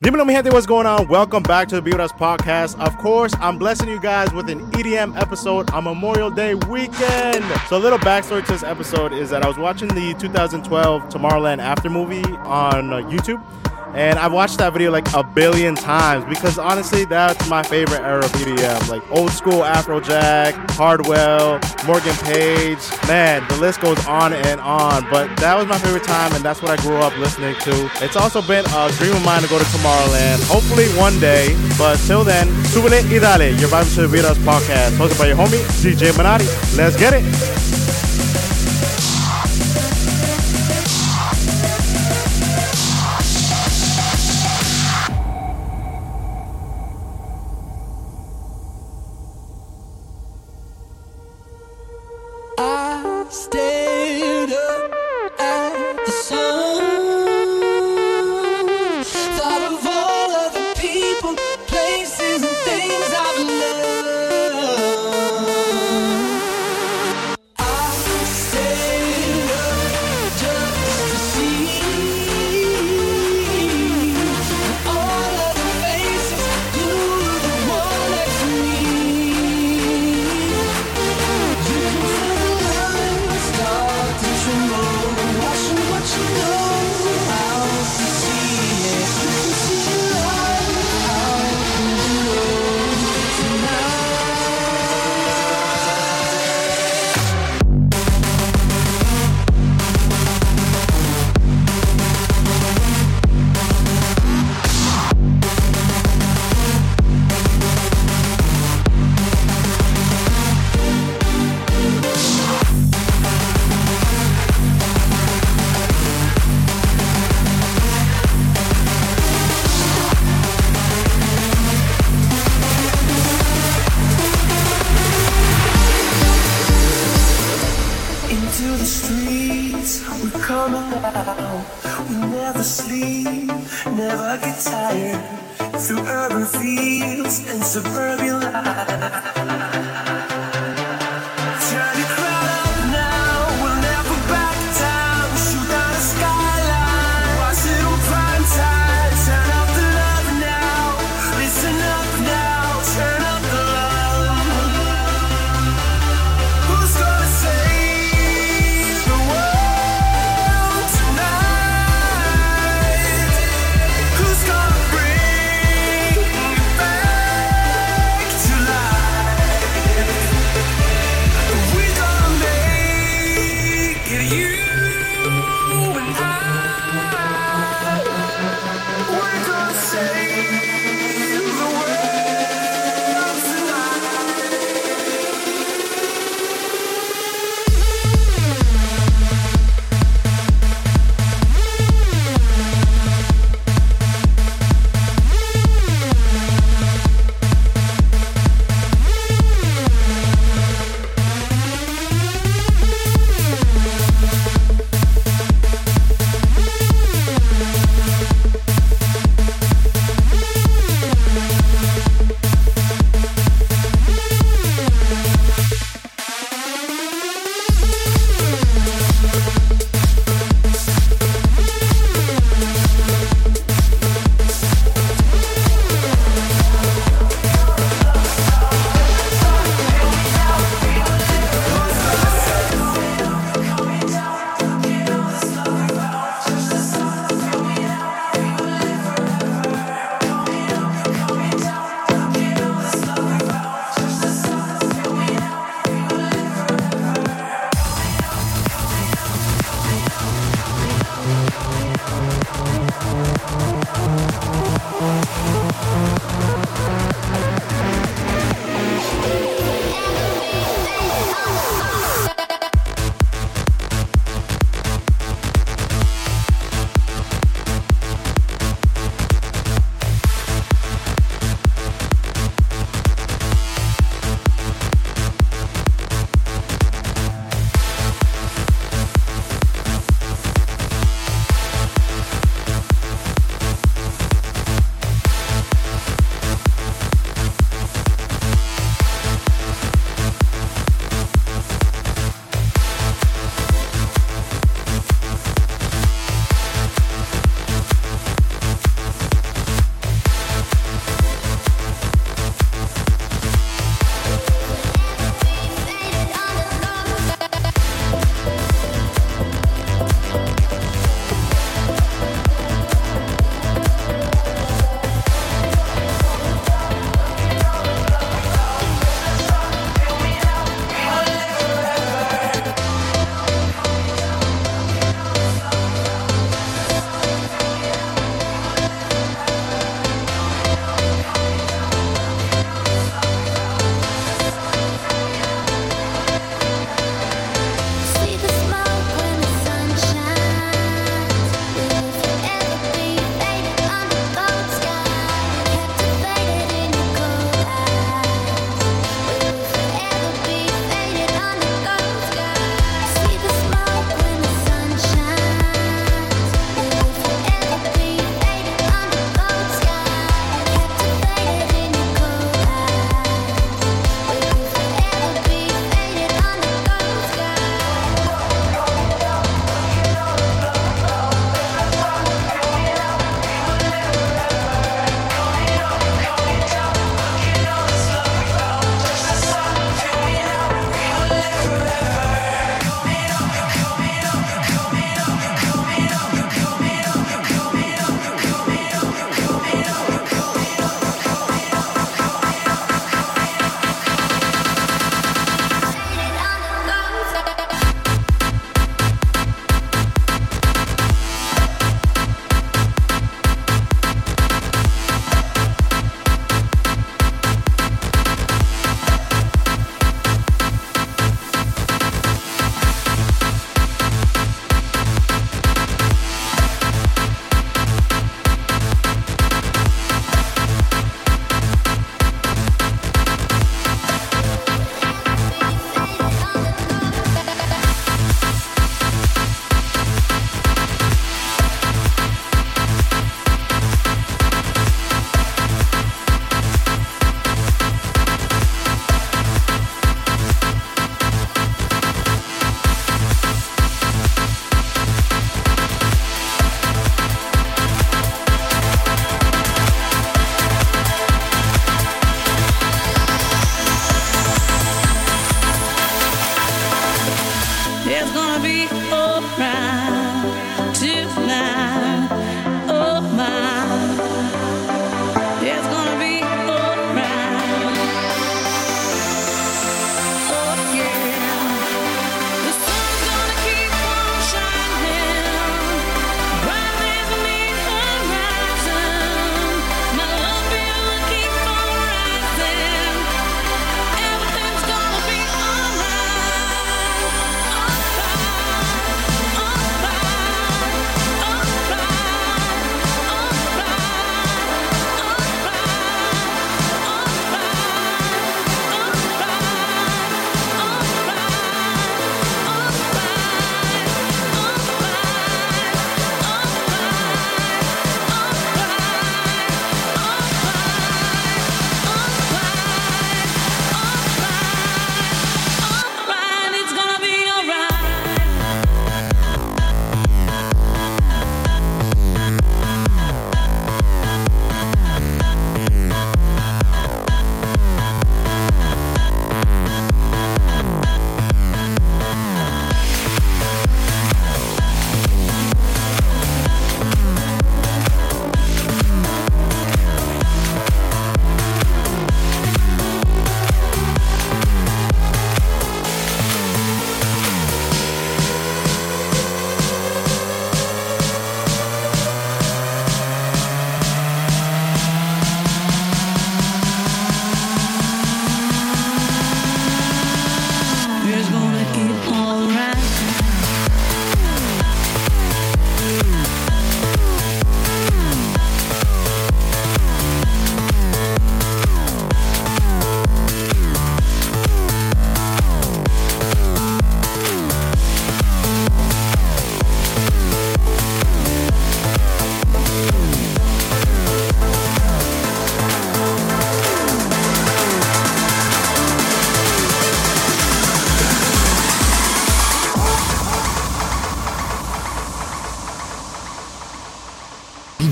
Dímelo, mi gente, what's going on? Welcome back to the Vibras podcast. Of course, I'm blessing you guys with an EDM episode on Memorial Day weekend. So, a little backstory to this episode is that I was watching the 2012 Tomorrowland After movie on uh, YouTube. And I've watched that video like a billion times because honestly, that's my favorite era of EDM. Like old school Afrojack, Hardwell, Morgan Page. Man, the list goes on and on. But that was my favorite time, and that's what I grew up listening to. It's also been a dream of mine to go to Tomorrowland. Hopefully one day. But till then, subele y dale. Your Vibes to the Vibras podcast, hosted by your homie, DJ Minati. Let's get it.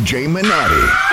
DJ Minati.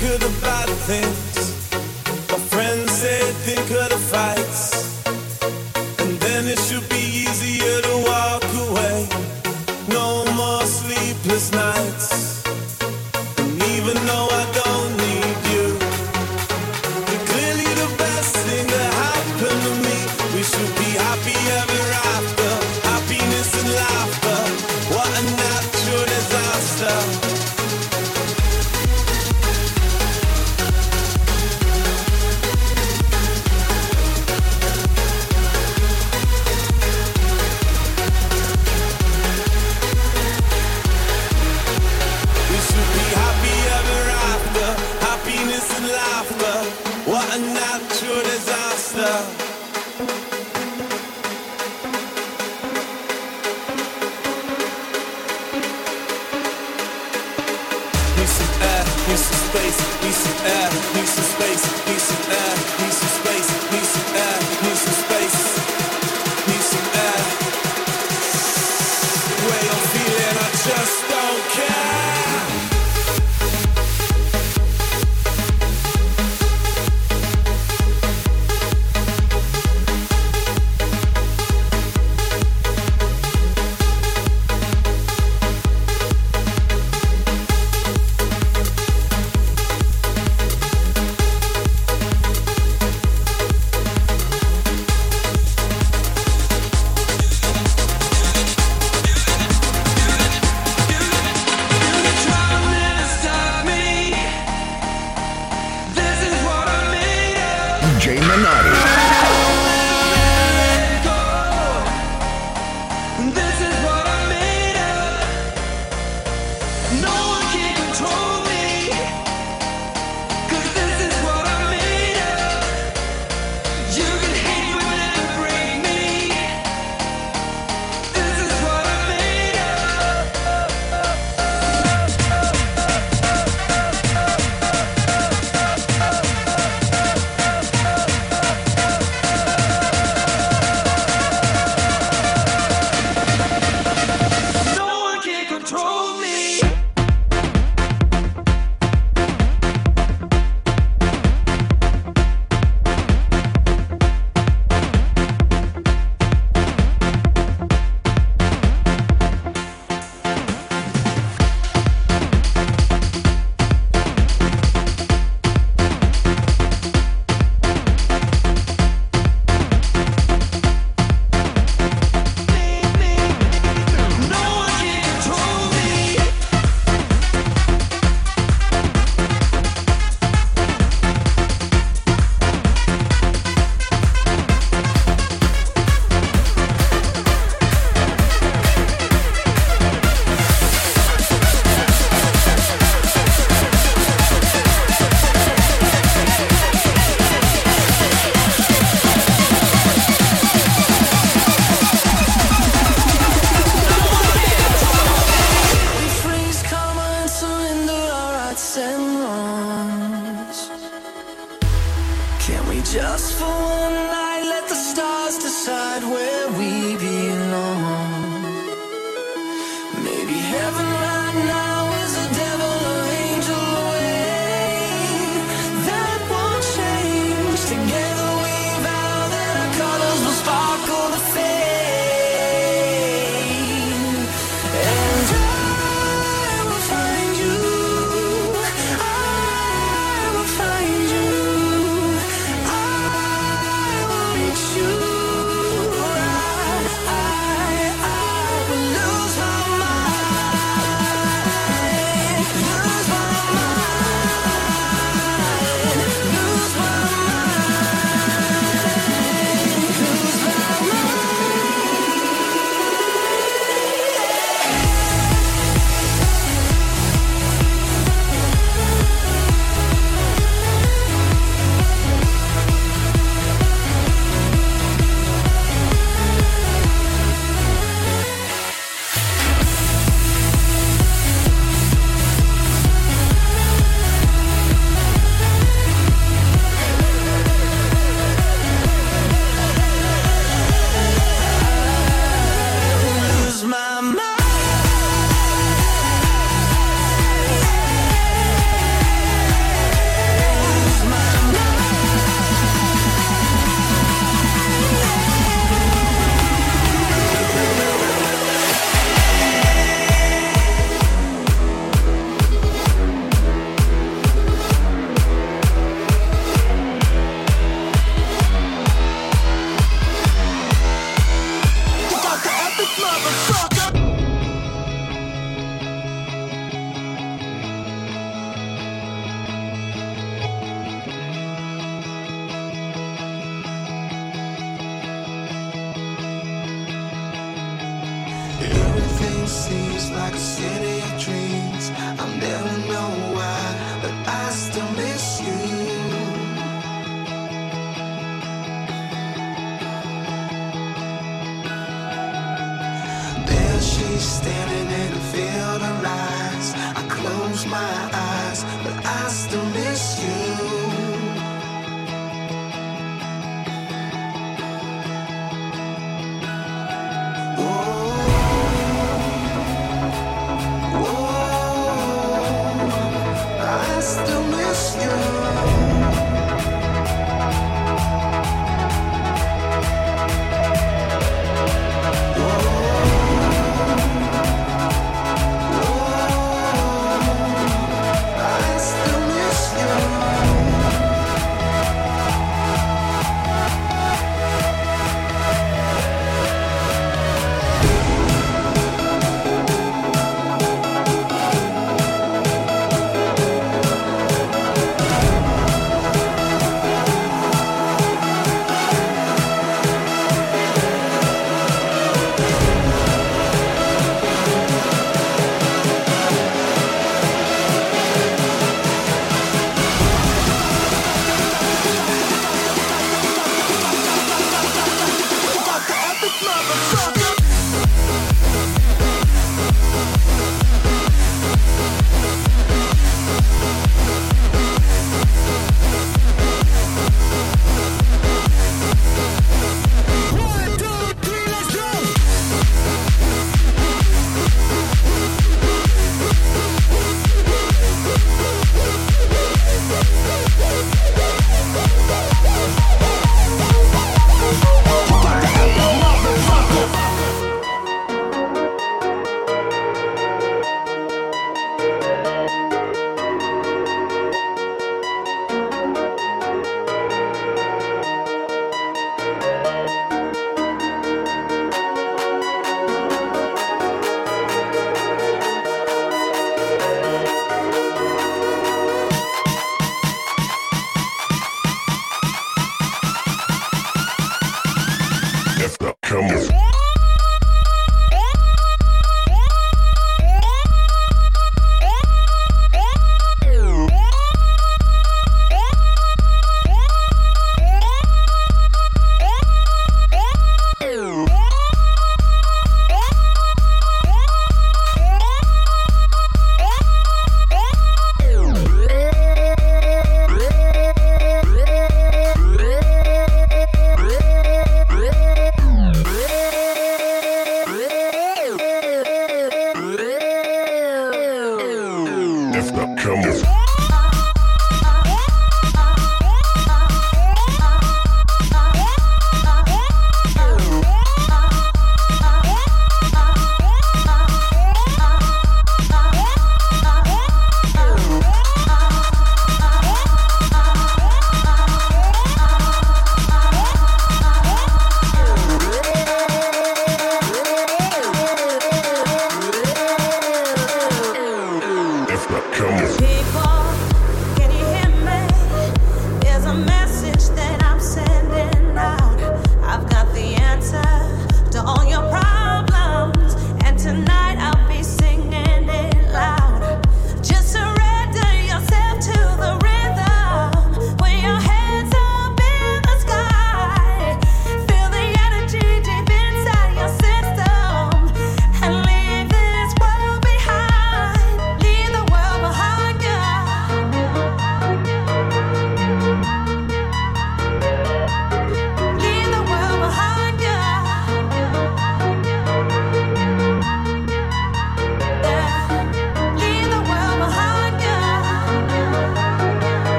could have just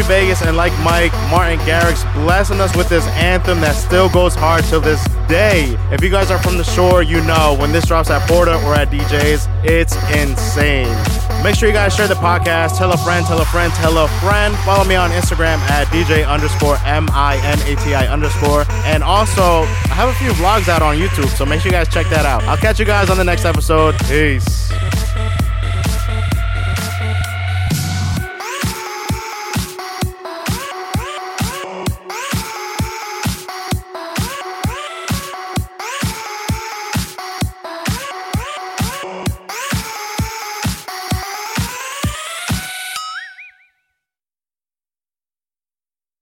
Vegas and like Mike, Martin Garrix blessing us with this anthem that still goes hard till this day. If you guys are from the shore, you know when this drops at Porta or at D'Jais, it's insane. Make sure you guys share the podcast. Tell a friend, tell a friend, tell a friend. Follow me on Instagram at DJ underscore M I N A T I underscore. And also, I have a few vlogs out on YouTube, so make sure you guys check that out. I'll catch you guys on the next episode. Peace.